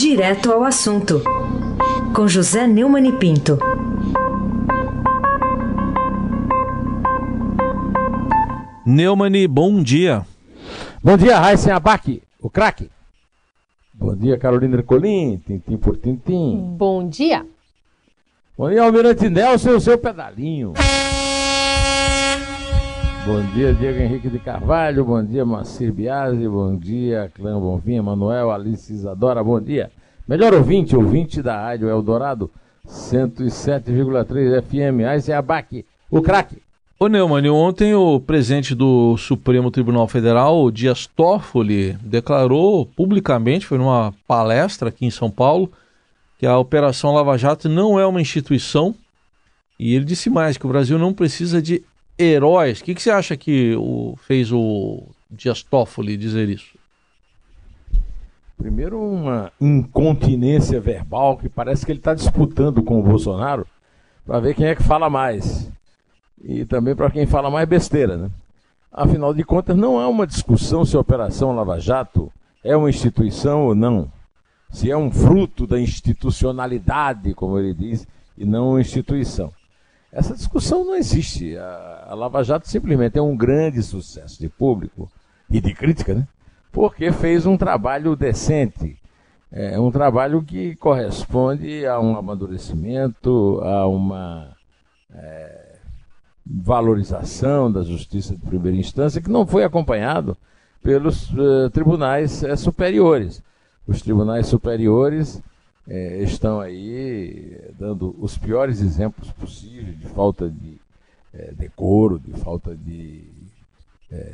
Direto ao assunto, com José Neumann e Pinto. Neumani, bom dia. Bom dia, Raíssen Abac, o craque. Bom dia, Carolina Ercolim, tintim por tintim. Bom dia. Bom dia, Almirante Nelson e o seu pedalinho. Bom dia, Diego Henrique de Carvalho. Bom dia, Macir Biasi. Bom dia, Clã Bonvinha, Manuel, Alice Isadora. Bom dia. Melhor ouvinte, ouvinte da Rádio Eldorado, 107,3 FM. Aí é a BAC, o craque. Ô Neumann, ontem o presidente do Supremo Tribunal Federal, Dias Toffoli, declarou publicamente, foi numa palestra aqui em São Paulo, que a Operação Lava Jato não é uma instituição. E ele disse mais, que o Brasil não precisa de heróis. O que, que você acha que o, fez o Dias Toffoli dizer isso? Primeiro, uma incontinência verbal que parece que ele está disputando com o Bolsonaro para ver quem é que fala mais e também para quem fala mais besteira, né? Afinal de contas, não há uma discussão se a Operação Lava Jato é uma instituição ou não. Se é um fruto da institucionalidade, como ele diz, e não uma instituição. Essa discussão não existe. A, a Lava Jato simplesmente é um grande sucesso de público e de crítica, né? Porque fez um trabalho decente. É um trabalho que corresponde a um amadurecimento, a uma. É, valorização da justiça de primeira instância que não foi acompanhado pelos uh, tribunais uh, superiores. Os tribunais superiores uh, estão aí dando os piores exemplos possíveis de falta de decoro, de falta de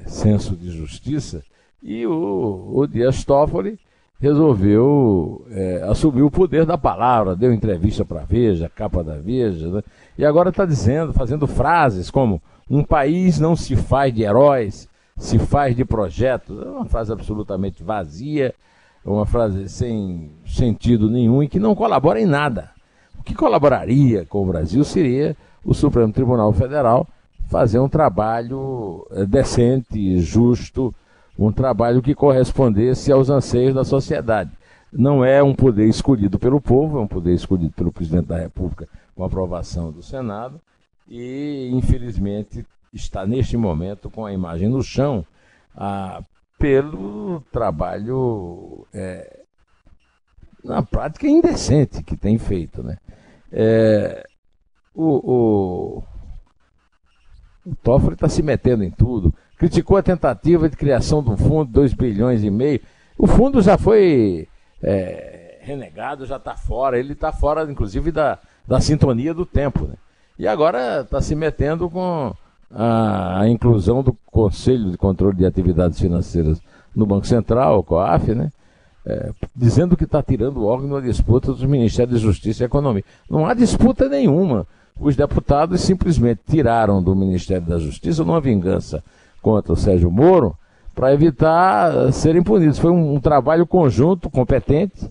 senso de justiça, e o, o Dias Toffoli resolveu é, assumir o poder da palavra, deu entrevista para a Veja, capa da Veja, né? e agora está dizendo, fazendo frases como um país não se faz de heróis, se faz de projetos. É uma frase absolutamente vazia, uma frase sem sentido nenhum e que não colabora em nada. O que colaboraria com o Brasil seria o Supremo Tribunal Federal fazer um trabalho é, decente, justo, um trabalho que correspondesse aos anseios da sociedade. Não é um poder escolhido pelo povo, é um poder escolhido pelo presidente da República com aprovação do Senado e, infelizmente, está neste momento com a imagem no chão ah, pelo trabalho, é, na prática, indecente que tem feito. Né? É, o, o, o Toffoli está se metendo em tudo criticou a tentativa de criação um fundo de 2 bilhões e meio. O fundo já foi é, renegado, já está fora. Ele está fora, inclusive, da, da sintonia do tempo. Né? E agora está se metendo com a, a, inclusão do Conselho de Controle de Atividades Financeiras no Banco Central, o COAF, né? É, dizendo que está tirando o órgão da disputa dos Ministérios de Justiça e Economia. Não há disputa nenhuma. Os deputados simplesmente tiraram do Ministério da Justiça, numa vingança contra o Sérgio Moro para evitar serem punidos. Foi um, um, trabalho conjunto, competente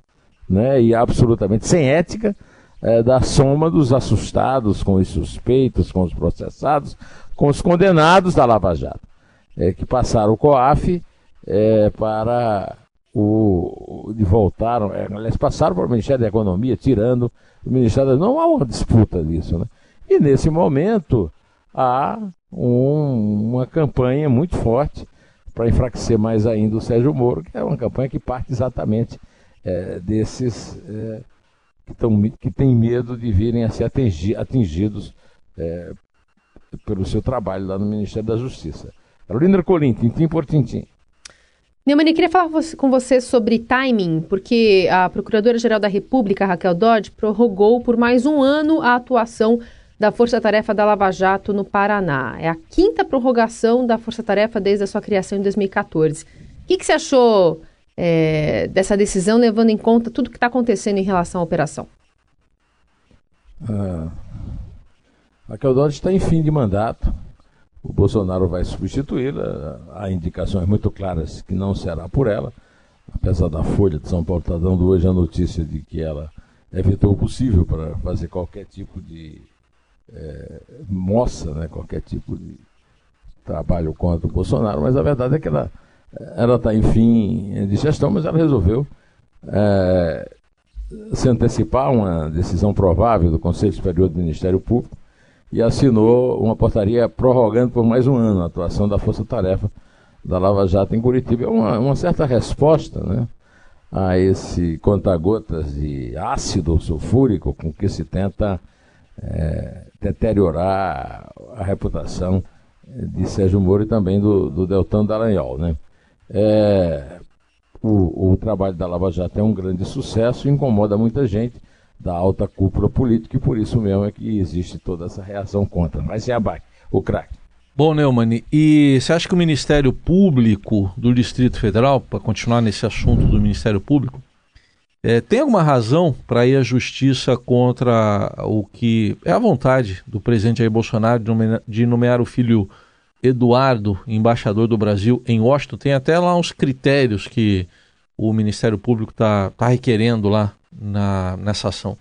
né, e absolutamente sem ética, é, da soma dos assustados com os suspeitos, com os processados, com os condenados da Lava Jato, é, que passaram o COAF é, para o. de voltaram, é, aliás, passaram para o Ministério da Economia, tirando o Ministério da. Não há uma disputa disso, né? E nesse momento há um, uma campanha muito forte para enfraquecer mais ainda o Sérgio Moro, que é uma campanha que parte exatamente é, desses é, que, tão, que têm medo de virem a ser atingi, atingidos é, pelo seu trabalho lá no Ministério da Justiça. Carolina Ercolim, tintim por tintim. Neumann, queria falar com você sobre timing, porque a Procuradora-Geral da República, Raquel Dodge, prorrogou por mais um ano a atuação da Força Tarefa da Lava Jato no Paraná. É a quinta prorrogação da Força Tarefa desde a sua criação em 2014. O que, que você achou é, dessa decisão, levando em conta tudo que está acontecendo em relação à operação? Ah, a Dodge está em fim de mandato. O Bolsonaro vai substituí-la. Há indicações muito claras que não será por ela. Apesar da Folha de São Paulo estar dando hoje a notícia de que ela evitou o possível para fazer qualquer tipo de é, moça né, qualquer tipo de trabalho contra o Bolsonaro, mas a verdade é que ela está em fim de gestão, mas ela resolveu é, se antecipar uma decisão provável do Conselho Superior do Ministério Público e assinou uma portaria prorrogando por mais um ano a atuação da Força Tarefa da Lava Jato em Curitiba. É uma, uma certa resposta né, a esse conta-gotas de ácido sulfúrico com que se tenta é, deteriorar a reputação de Sérgio Moro e também do, do Deltan Dallagnol. Né? É, o, o trabalho da Lava Jato é um grande sucesso e incomoda muita gente da alta cúpula política e por isso mesmo é que existe toda essa reação contra. Mas se abaque, o craque. Bom, Neumann, e você acha que o Ministério Público do Distrito Federal, para continuar nesse assunto do Ministério Público, é, tem alguma razão para ir à justiça contra o que é a vontade do presidente Jair Bolsonaro de nomear, de nomear o filho Eduardo embaixador do Brasil em Washington? Tem até lá uns critérios que o Ministério Público está tá requerendo lá na, nessa ação.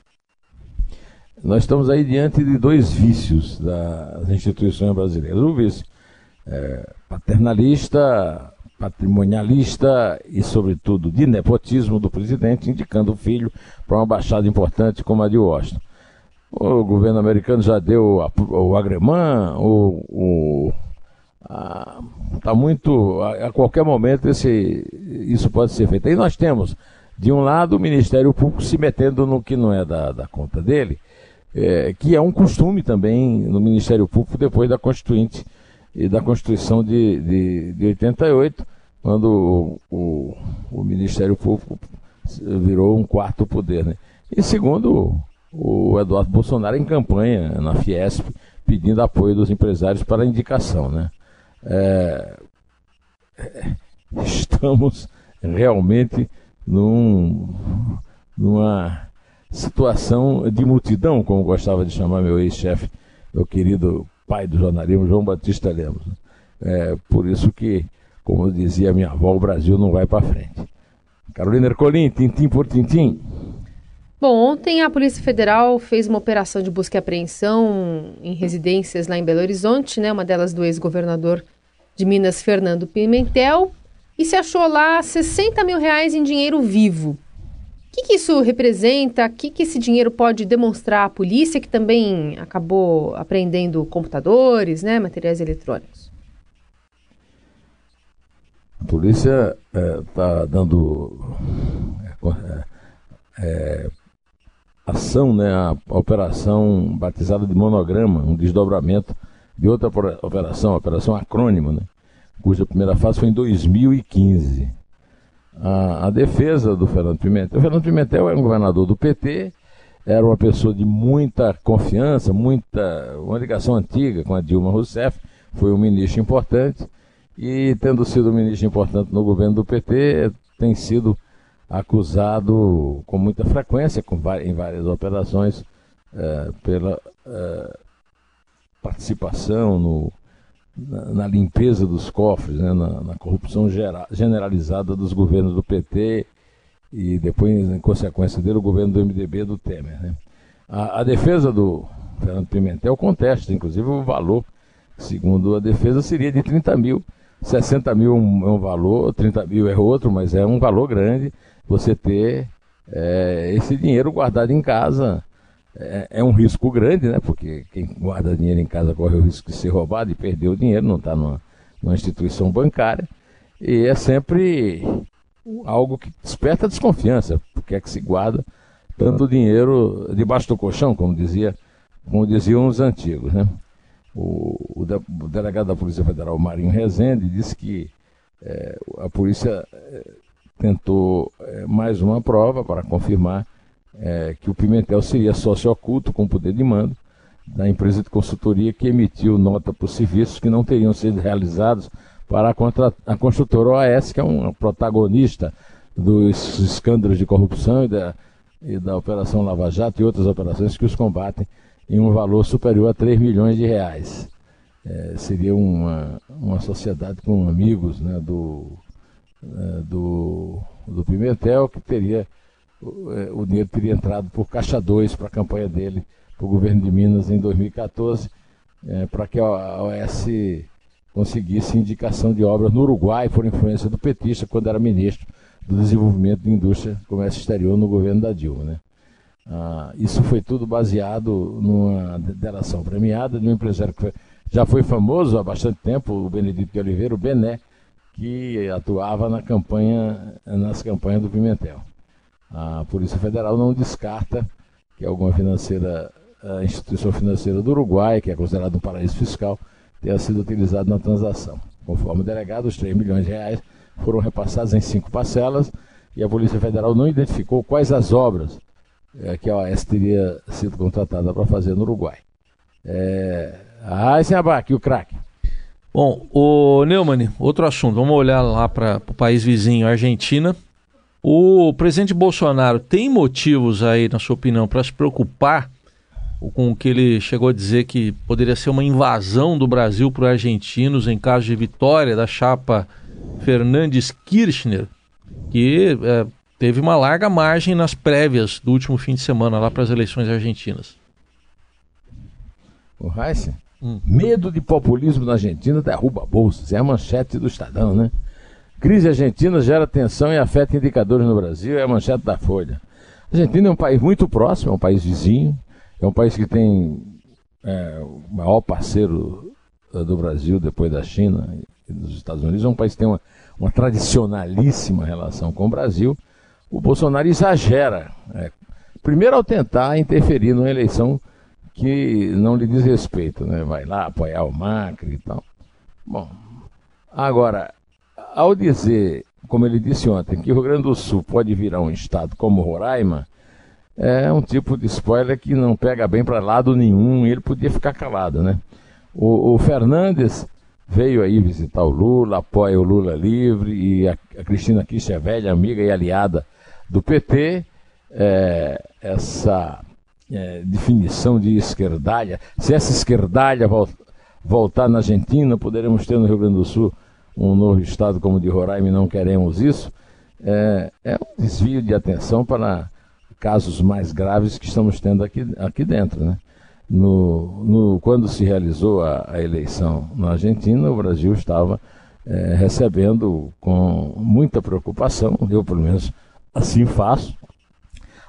Nós estamos aí diante de dois vícios das instituições brasileiras. O vício é, paternalista, patrimonialista e, sobretudo, de nepotismo do presidente, indicando o filho para uma baixada importante como a de Washington. O governo americano já deu a, o agremã, o, o está muito. A, a, qualquer momento esse, isso pode ser feito. Aí nós temos, de um lado, o Ministério Público se metendo no que não é da, da conta dele, é, que é um costume também no Ministério Público depois da Constituinte e da Constituição de, de, de 88, quando o, o, o, Ministério Público virou um quarto poder. Né? E segundo, o Eduardo Bolsonaro em campanha na Fiesp, pedindo apoio dos empresários para a indicação. Né? É, estamos realmente num, numa situação de multidão, como gostava de chamar meu ex-chefe, meu querido pai do jornalismo, João Batista Lemos. É, por isso que, como dizia minha avó, o Brasil não vai para frente. Carolina Ercolim, tintim por tintim. Bom, ontem a Polícia Federal fez uma operação de busca e apreensão em residências lá em Belo Horizonte, né? Uma delas do ex-governador de Minas, Fernando Pimentel, e se achou lá 60 mil reais em dinheiro vivo que, que isso representa? O que, que esse dinheiro pode demonstrar à polícia, que também acabou apreendendo computadores, né, materiais eletrônicos? A polícia está é, dando é, é, ação, né, a operação batizada de monograma, um desdobramento de outra operação, a operação acrônimo, né, cuja primeira fase foi em 2015 a, a defesa do Fernando Pimentel. O Fernando Pimentel é um governador do PT, era uma pessoa de muita confiança, muita uma ligação antiga com a Dilma Rousseff, foi um ministro importante e tendo sido um ministro importante no governo do PT, tem sido acusado com muita frequência com, em várias operações é, pela é, participação no, na, limpeza dos cofres, né, na, na corrupção generalizada dos governos do PT e depois, em consequência dele, o governo do MDB do Temer. Né. A, a defesa do Fernando Pimentel contesta, inclusive, o valor, segundo a defesa, seria de 30 mil. 60 mil é um valor, 30 mil é outro, mas é um valor grande você ter é, esse dinheiro guardado em casa é, é, um risco grande, né? Porque quem guarda dinheiro em casa corre o risco de ser roubado e perder o dinheiro, não está numa, numa instituição bancária. E é sempre algo que desperta desconfiança, porque é que se guarda tanto dinheiro debaixo do colchão, como dizia, como diziam os antigos, né? O, o, de, o delegado da Polícia Federal, Marinho Rezende, disse que é, a polícia é, tentou é, mais uma prova para confirmar é, que o Pimentel seria sócio oculto com poder de mando da empresa de consultoria que emitiu nota por serviços que não teriam sido realizados para a, contra, a construtora OAS, que é um protagonista dos escândalos de corrupção e da, e da Operação Lava Jato e outras operações que os combatem em um valor superior a 3 milhões de reais. É, seria uma, uma sociedade com amigos né, do, é, do, do Pimentel que teria é, o dinheiro teria entrado por Caixa 2 para a campanha dele para o governo de Minas em 2014, é, para que a OS conseguisse indicação de obras no Uruguai por influência do petista quando era ministro do desenvolvimento de indústria e comércio exterior no governo da Dilma. Né? Ah, isso foi tudo baseado numa delação premiada de um empresário que foi, já foi famoso há bastante tempo, o Benedito de Oliveira, o Bené, que atuava na campanha, nas campanhas do Pimentel. A Polícia Federal não descarta que alguma financeira, instituição financeira do Uruguai, que é considerado um paraíso fiscal, tenha sido utilizado na transação. Conforme o delegado, os 3 milhões de reais foram repassados em cinco parcelas e a Polícia Federal não identificou quais as obras é, que a OAS teria sido contratada para fazer no Uruguai. É... Ah, esse aqui, o craque. Bom, o Neumann, outro assunto, vamos olhar lá para o país vizinho, Argentina. O presidente Bolsonaro tem motivos aí, na sua opinião, para se preocupar com o que ele chegou a dizer que poderia ser uma invasão do Brasil para os argentinos em caso de vitória da chapa Fernandes Kirchner, que é, teve uma larga margem nas prévias do último fim de semana lá para as eleições argentinas. O Heisen, hum. medo de populismo na Argentina derruba bolsas, é a manchete do Estadão, né? Crise argentina gera tensão e afeta indicadores no Brasil, é a manchete da Folha. A Argentina é um país muito próximo, é um país vizinho, é um país que tem é, o maior parceiro eh, do Brasil depois da China e dos Estados Unidos, é um país que tem uma, uma tradicionalíssima relação com o Brasil. O Bolsonaro exagera, é, primeiro ao tentar interferir numa eleição que não lhe diz respeito, né? vai lá apoiar o Macri e tal. Bom, agora, ao dizer, como ele disse ontem, que o Rio Grande do Sul pode virar um estado como Roraima, é um tipo de spoiler que não pega bem para lado nenhum ele podia ficar calado, né? O, o, Fernandes veio aí visitar o Lula, apoia o Lula livre e a, a Cristina Kirchner, velha amiga e aliada do PT, é, essa é, definição de esquerdalha, se essa esquerdalha voltar na Argentina, poderemos ter no Rio Grande do Sul um novo estado como o de Roraima e não queremos isso, é, é um desvio de atenção para casos mais graves que estamos tendo aqui, aqui dentro. Né? No, no, quando se realizou a, a, eleição na Argentina, o Brasil estava é, recebendo com muita preocupação, eu pelo menos assim faço,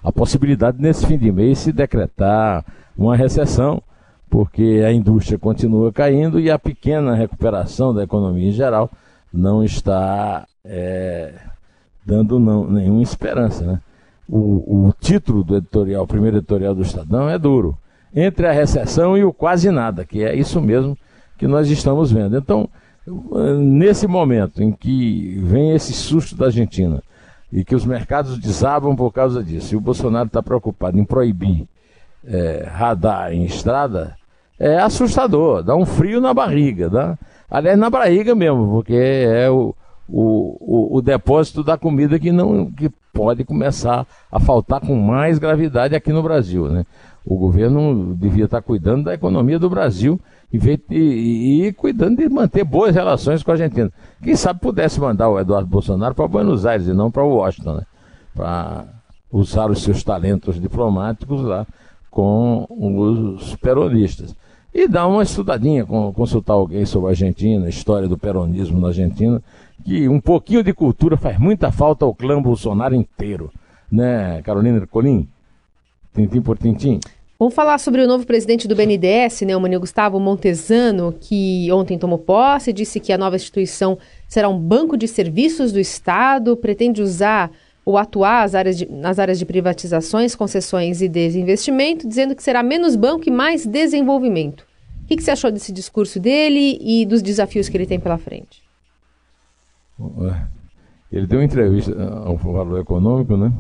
a possibilidade nesse fim de mês se decretar uma recessão porque a indústria continua caindo e a pequena recuperação da economia em geral não está é, dando não, nenhuma esperança. Né? O, o título do editorial, o primeiro editorial do Estadão, é duro. Entre a recessão e o quase nada, que é isso mesmo que nós estamos vendo. Então, nesse momento em que vem esse susto da Argentina e que os mercados desabam por causa disso, e o Bolsonaro está preocupado em proibir é, radar em estrada, é assustador, dá um frio na barriga, dá, aliás, na barriga mesmo, porque é o, o, o, o, depósito da comida que, não, que pode começar a faltar com mais gravidade aqui no Brasil. Né? O governo devia estar cuidando da economia do Brasil e, e, e cuidando de manter boas relações com a Argentina. Quem sabe pudesse mandar o Eduardo Bolsonaro para Buenos Aires e não para Washington, né? para usar os seus talentos diplomáticos lá com os peronistas e dar uma estudadinha, consultar alguém sobre a Argentina, a história do peronismo na Argentina, que um pouquinho de cultura faz muita falta ao clã Bolsonaro inteiro. Né, Carolina Colim? Tintim por tintim. Vamos falar sobre o novo presidente do BNDES, né, o Manuel Gustavo Montesano, que ontem tomou posse, disse que a nova instituição será um banco de serviços do Estado, pretende usar ou atuar áreas de, nas áreas de privatizações, concessões e desinvestimento, dizendo que será menos banco e mais desenvolvimento. O que, que você achou desse discurso dele e dos desafios que ele tem pela frente? Ele deu uma entrevista ao Valor Econômico, né?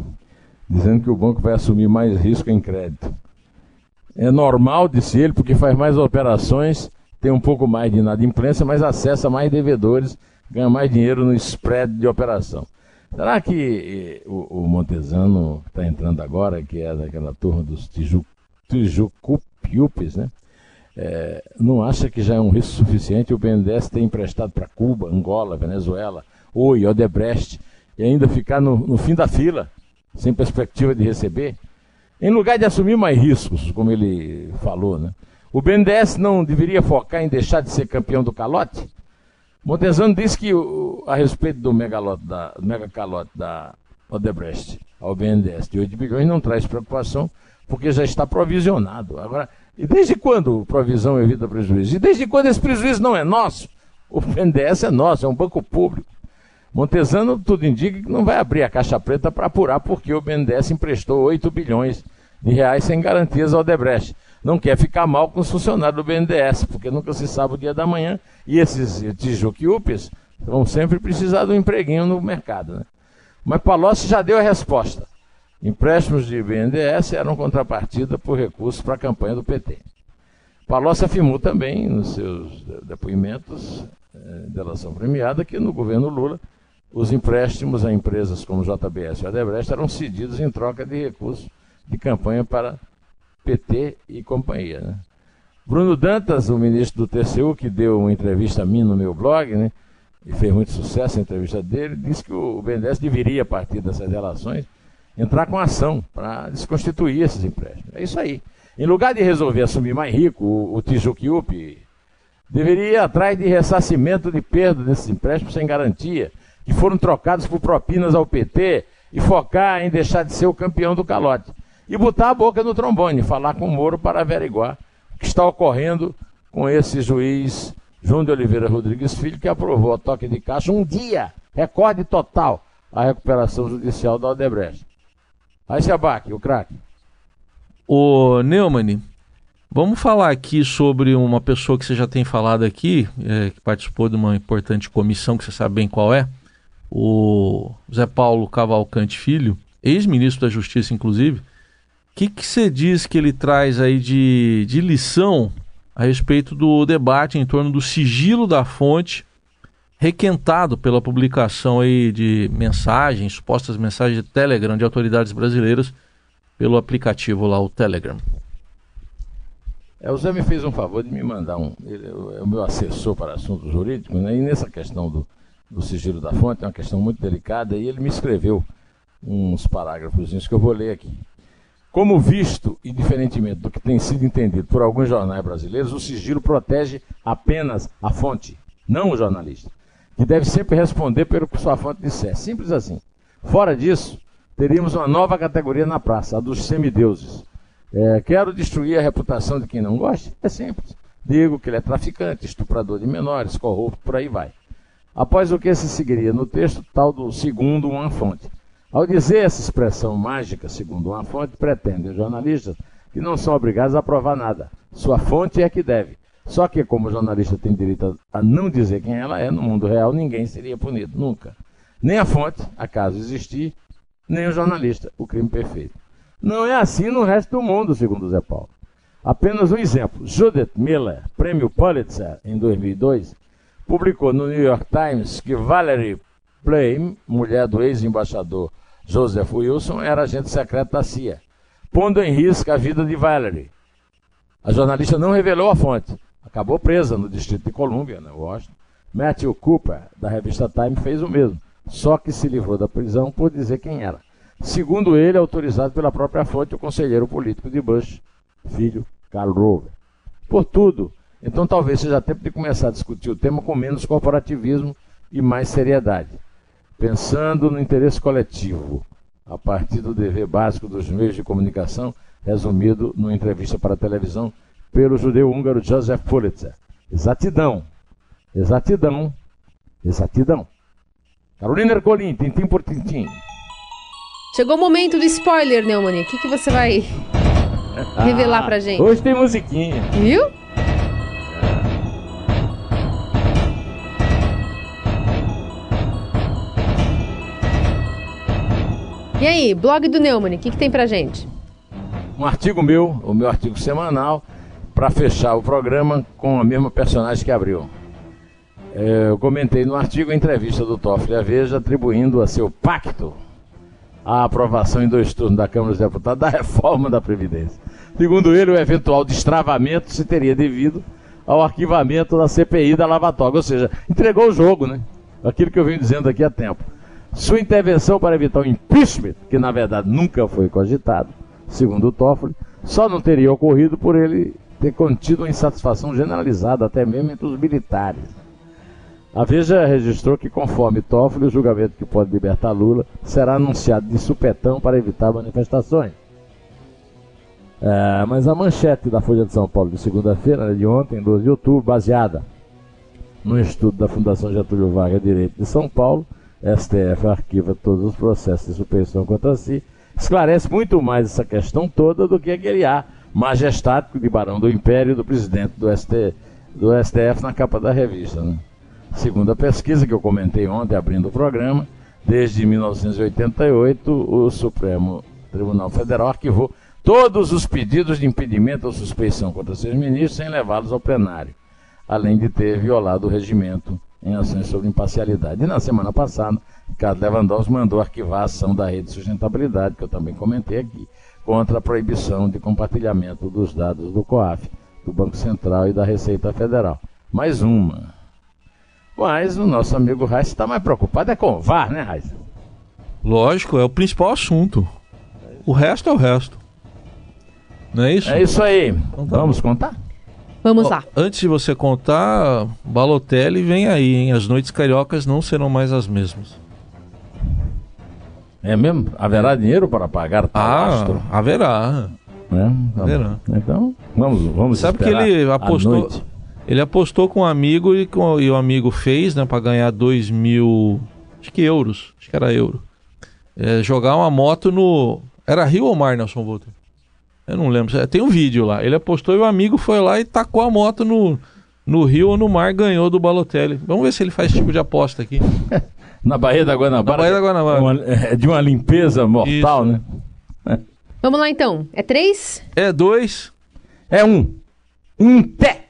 Dizendo que o banco vai assumir mais risco em crédito. É normal, disse ele, porque faz mais operações, tem um pouco mais de inadimplência, mas acessa mais devedores, ganha mais dinheiro no spread de operação. Será que eh, o, o Montesano está entrando agora, que é daquela turma dos Tijucupiupes, né? É, não acha que já é um risco suficiente o BNDES ter emprestado para Cuba, Angola, Venezuela, Oi, Odebrecht, e ainda ficar no, no fim da fila, sem perspectiva de receber? Em lugar de assumir mais riscos, como ele falou, né? O BNDES não deveria focar em deixar de ser campeão do calote? Montezano disse que a respeito do megalote da, megacalote da Odebrecht ao BNDES de 8 bilhões não traz preocupação, porque já está provisionado. Agora, e desde quando provisão evita prejuízo? E desde quando esse prejuízo não é nosso? O BNDES é nosso, é um banco público. Montesano, tudo indica que não vai abrir a caixa preta para apurar porque o BNDES emprestou 8 bilhões de reais sem garantias ao Odebrecht. Não quer ficar mal com os funcionários do BNDES, porque nunca se sabe o dia da manhã. E esses tijuquiúpes vão sempre precisar de um empreguinho no mercado. Né? Mas Palocci já deu a resposta. Empréstimos de BNDES eram contrapartida por recursos para a campanha do PT. Palocci afirmou também nos seus depoimentos eh, de relação premiada que no governo Lula os empréstimos a empresas como JBS e Odebrecht eram cedidos em troca de recursos de campanha para PT e companhia. Né? Bruno Dantas, o ministro do TCU, que deu uma entrevista a mim no meu blog, né, e fez muito sucesso a entrevista dele, disse que o BNDES deveria, a partir dessas relações, entrar com ação para desconstituir esses empréstimos. É isso aí. Em lugar de resolver assumir mais rico o, o Tijuquiup, deveria ir atrás de ressarcimento de perda desses empréstimos sem garantia, que foram trocados por propinas ao PT, e focar em deixar de ser o campeão do calote. E botar a boca no trombone, falar com o Moro para averiguar o que está ocorrendo com esse juiz João de Oliveira Rodrigues Filho, que aprovou a toque de caixa um dia, recorde total, a recuperação judicial da Odebrecht. Aí se abaque, o craque. O Neumann, vamos falar aqui sobre uma pessoa que você já tem falado aqui, é, que participou de uma importante comissão, que você sabe bem qual é, o Zé Paulo Cavalcante Filho, ex-ministro da Justiça, inclusive. Que, você diz que ele traz aí de, de lição a respeito do debate em torno do sigilo da fonte, requentado pela publicação aí de mensagens, supostas mensagens de Telegram de autoridades brasileiras pelo aplicativo lá, o Telegram. É, o Zé me fez um favor de me mandar um. Ele é o meu assessor para assuntos jurídicos, né? e nessa questão do, do sigilo da fonte, é uma questão muito delicada, e ele me escreveu uns parágrafos que eu vou ler aqui. Como visto, e diferentemente do que tem sido entendido por alguns jornais brasileiros, o sigilo protege apenas a fonte, não o jornalista, que deve sempre responder pelo que sua fonte disser. Simples assim. Fora disso, teríamos uma nova categoria na praça, a dos semideuses. É, quero destruir a reputação de quem não gosta? É simples. Digo que ele é traficante, estuprador de menores, corrupto, por aí vai. Após o que se seguiria no texto, tal do segundo uma fonte. Ao dizer essa expressão mágica, segundo uma fonte, pretendem os jornalistas que não são obrigados a provar nada. Sua fonte é que deve. Só que, como o jornalista tem direito a não dizer quem ela é, no mundo real ninguém seria punido, nunca. Nem a fonte, acaso existir, nem o jornalista, o crime perfeito. Não é assim no resto do mundo, segundo Zé Paulo. Apenas um exemplo. Judith Miller, prêmio Pulitzer em 2002, publicou no New York Times que Valerie Plame, mulher do ex-embaixador Joseph Wilson era agente secreto da CIA, pondo em risco a vida de Valerie. A jornalista não revelou a fonte. Acabou presa no Distrito de Colômbia, na Washington. Matthew Cooper, da revista Time, fez o mesmo, só que se livrou da prisão por dizer quem era. Segundo ele, autorizado pela própria fonte, o conselheiro político de Bush, filho Carl Rover. Por tudo, então talvez seja tempo de começar a discutir o tema com menos corporativismo e mais seriedade pensando no interesse coletivo, a partir do dever básico dos meios de comunicação, resumido numa entrevista para a televisão pelo judeu húngaro Joseph Pulitzer. Exatidão, exatidão, exatidão. Carolina Ercolim, tintim por tintim. Chegou o momento do spoiler, Neumani. O que, que você vai revelar pra gente? Hoje tem musiquinha. Viu? E aí, blog do Neumann, o que, que tem pra gente? Um artigo meu, o meu artigo semanal, para fechar o programa com a mesma personagem que abriu. É, eu comentei no artigo a entrevista do Toffoli à Veja atribuindo a seu pacto a aprovação em dois turnos da Câmara dos Deputados da reforma da Previdência. Segundo ele, o eventual destravamento se teria devido ao arquivamento da CPI da Lavatória, ou seja, entregou o jogo, né? Aquilo que eu venho dizendo aqui há tempo. Sua intervenção para evitar o impeachment, que na verdade nunca foi cogitado, segundo Toffoli, só não teria ocorrido por ele ter contido uma insatisfação generalizada, até mesmo entre os militares. A Veja registrou que, conforme Toffoli, o julgamento que pode libertar Lula será anunciado de supetão para evitar manifestações. É, mas a manchete da Folha de São Paulo de segunda-feira, né, de ontem, 12 de outubro, baseada no estudo da Fundação Getúlio Vargas Direito de São Paulo, STF arquiva todos os processos de suspeição contra si, esclarece muito mais essa questão toda do que aquele ar majestático de Barão do Império do presidente do, ST, do STF na capa da revista. Né? Segundo a pesquisa que eu comentei ontem, abrindo o programa, desde 1988, o Supremo Tribunal Federal arquivou todos os pedidos de impedimento ou suspeição contra seus ministros sem levá-los ao plenário, além de ter violado o regimento em ações sobre imparcialidade. E na semana passada, Ricardo Lewandowski mandou arquivar a ação da Rede de Sustentabilidade, que eu também comentei aqui, contra a proibição de compartilhamento dos dados do COAF, do Banco Central e da Receita Federal. Mais uma. Mas o nosso amigo Reis está mais preocupado é com o VAR, né, Reis? Lógico, é o principal assunto. O resto é o resto. Não é isso? É isso aí. Então, tá Vamos contar? Vamos lá. Antes de você contar, Balotelli vem aí, hein? As noites cariocas não serão mais as mesmas. É mesmo? Haverá dinheiro para pagar Ah, haverá. É, haverá. Então, vamos, vamos Sabe que ele apostou, ele apostou com um amigo e, com, e o amigo fez, né, para ganhar dois mil, acho que euros, acho que era euro. É, jogar uma moto no, era Rio ou Mar, Nelson Volter? Eu não lembro, tem um vídeo lá. Ele apostou e o amigo foi lá e tacou a moto no, no rio ou no mar, ganhou do Balotelli. Vamos ver se ele faz esse tipo de aposta aqui. Na Baía da Guanabara. Na Baía da Guanabara. Uma, é de uma limpeza mortal, Isso. né? Vamos lá então. É três? É dois. É um. Um pé.